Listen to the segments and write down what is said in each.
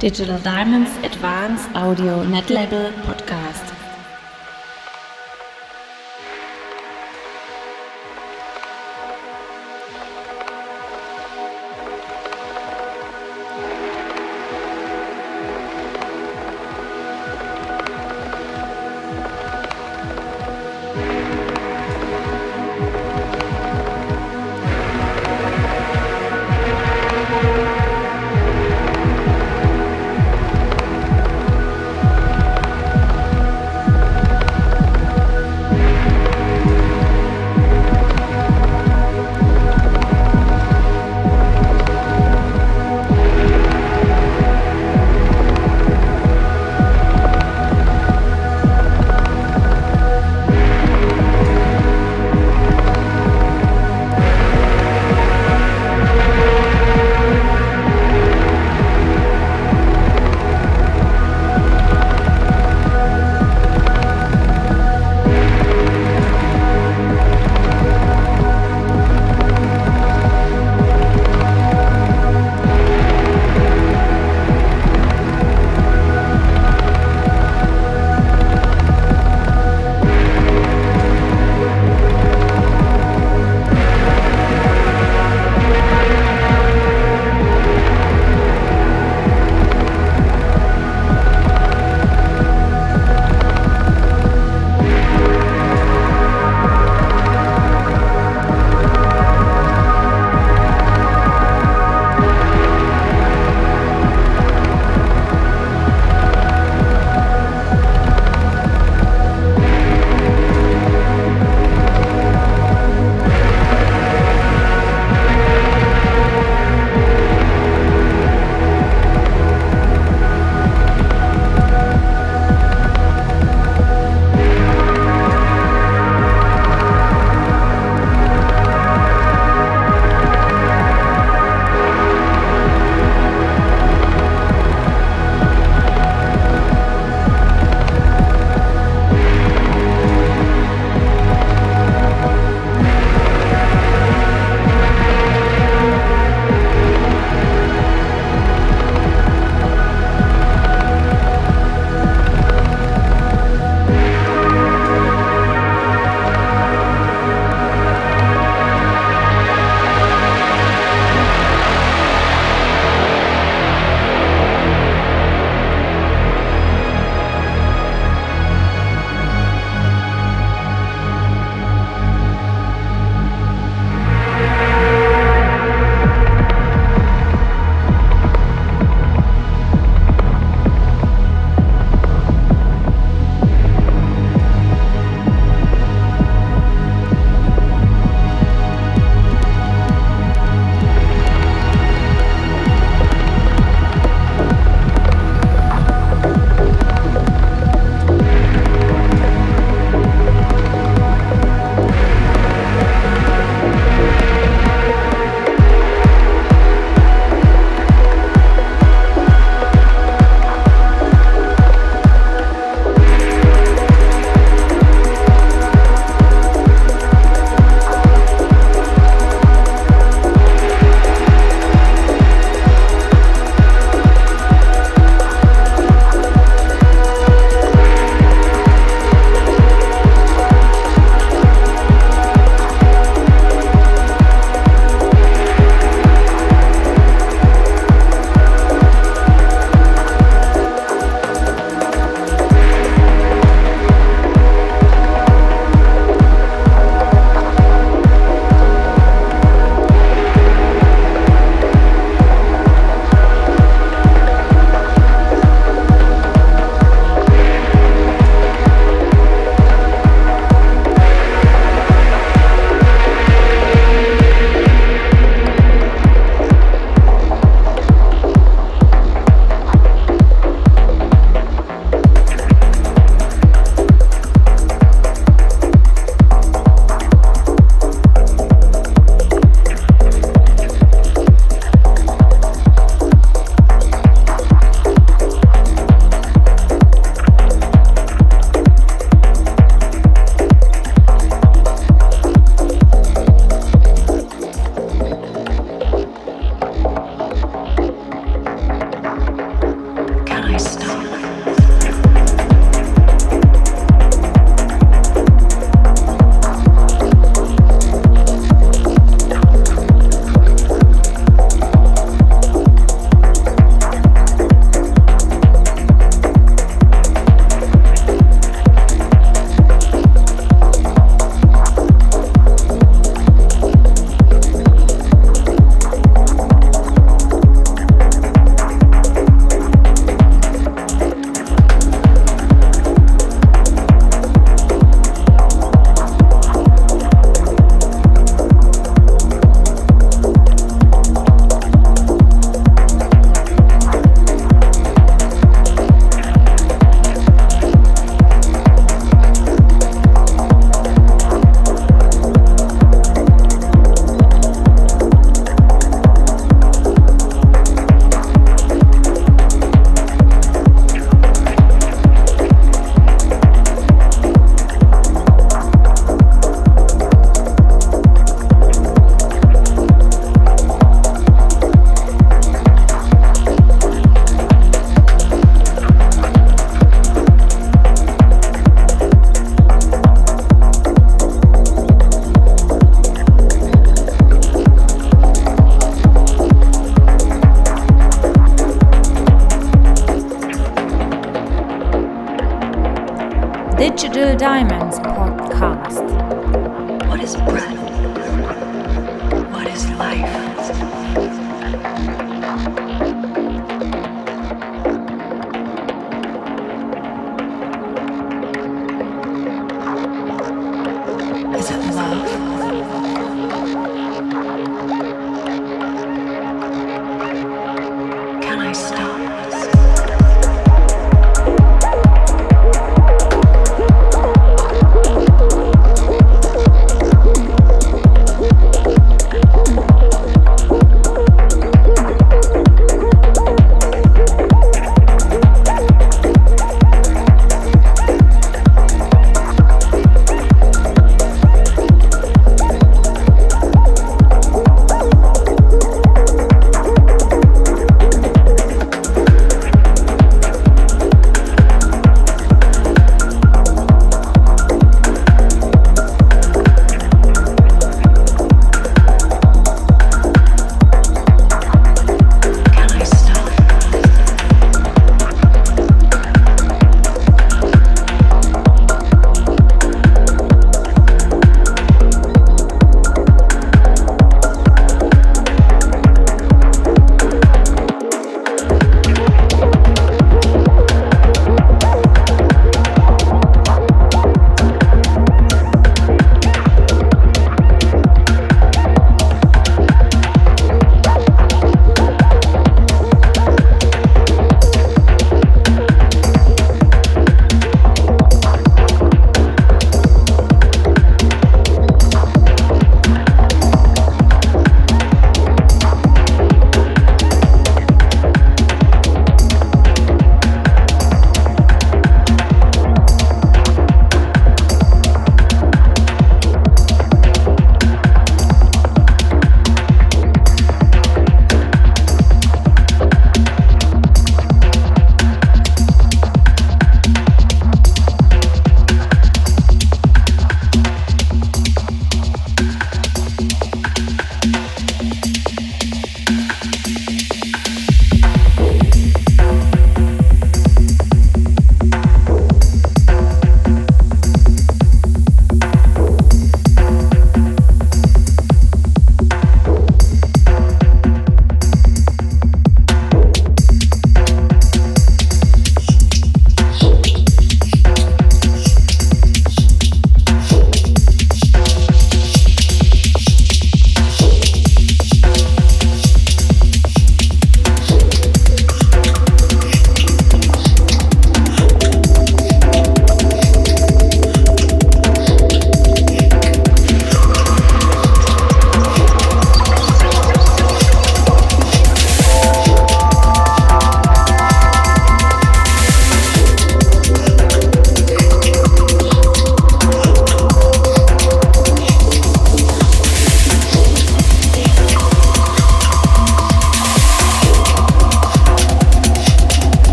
Digital Diamonds Advanced Audio Netlabel Podcast.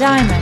Digital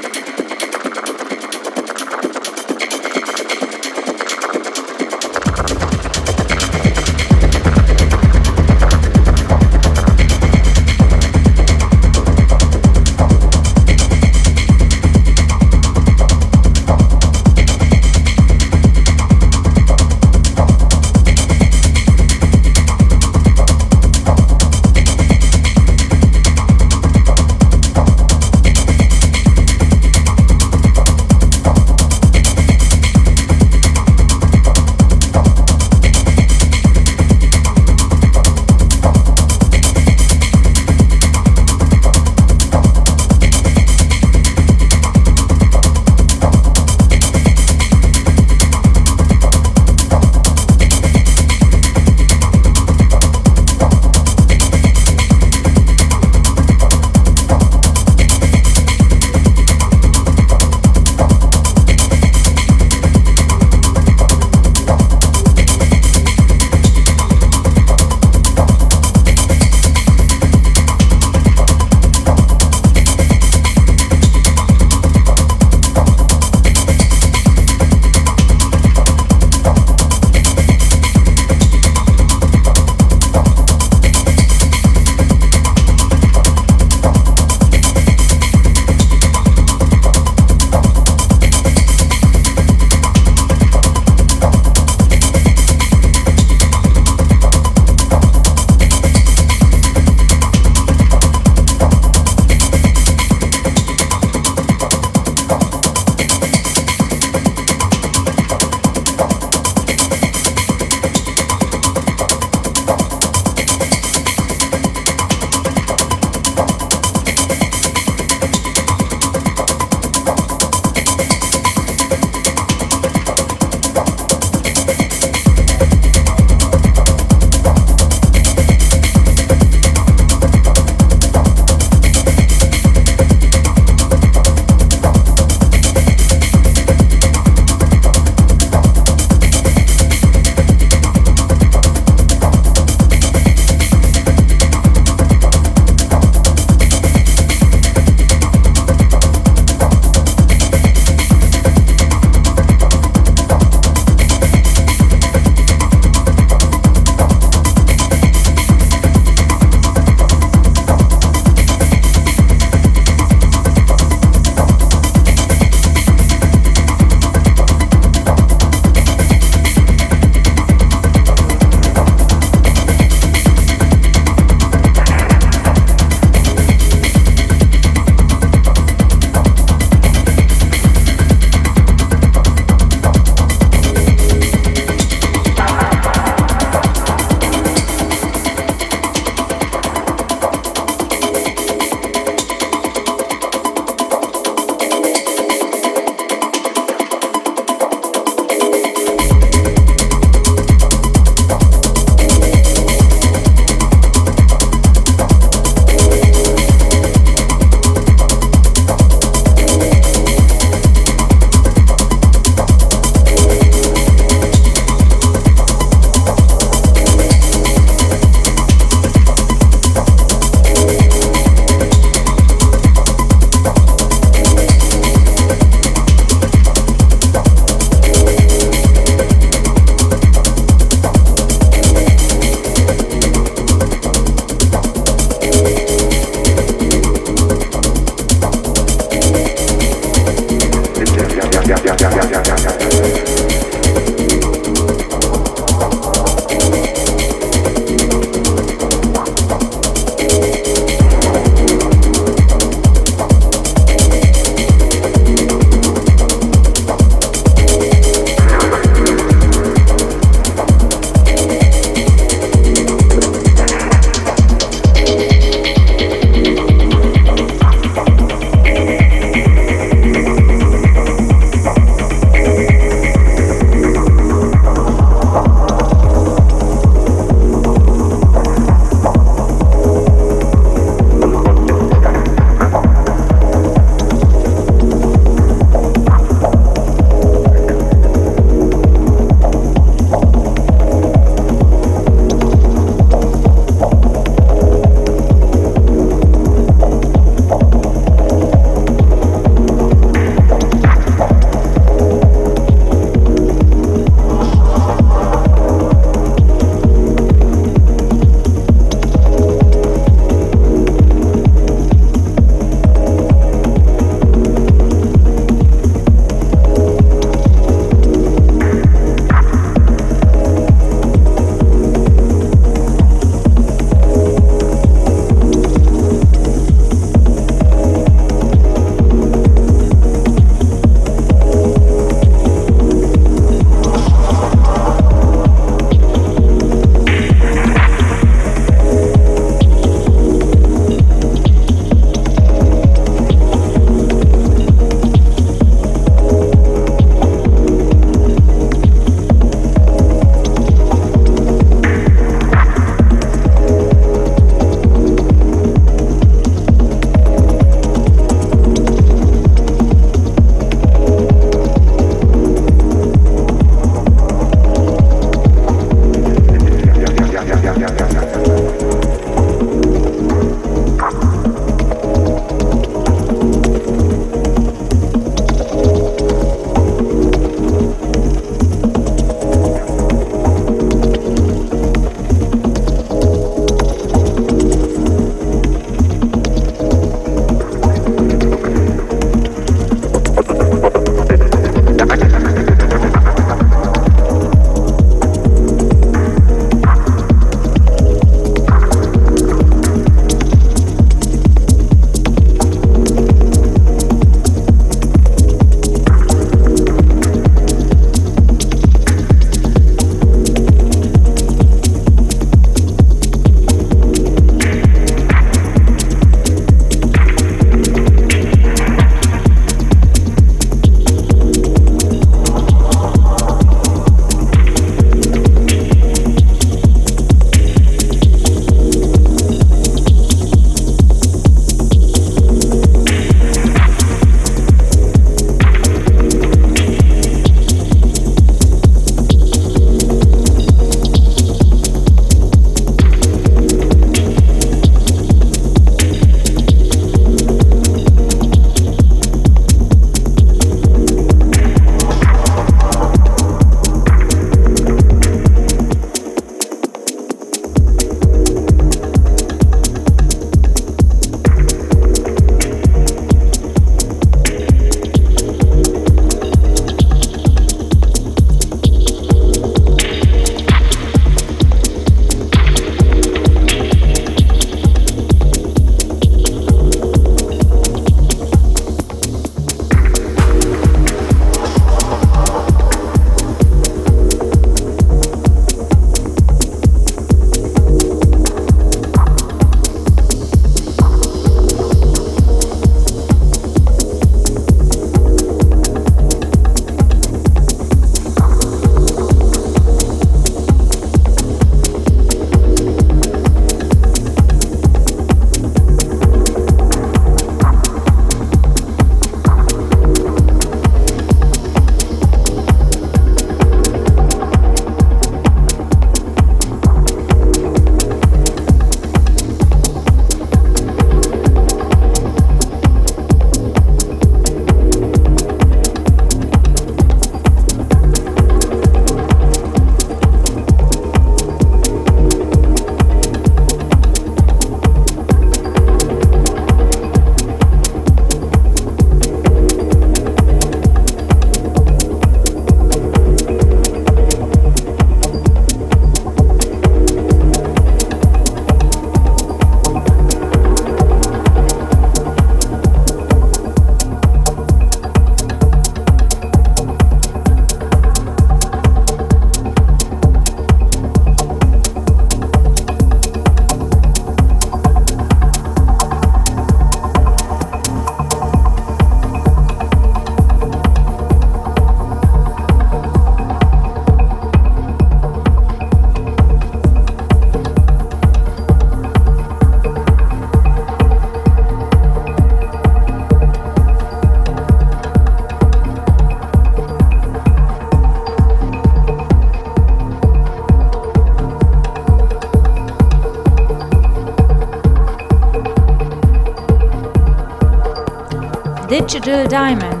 Digital Diamonds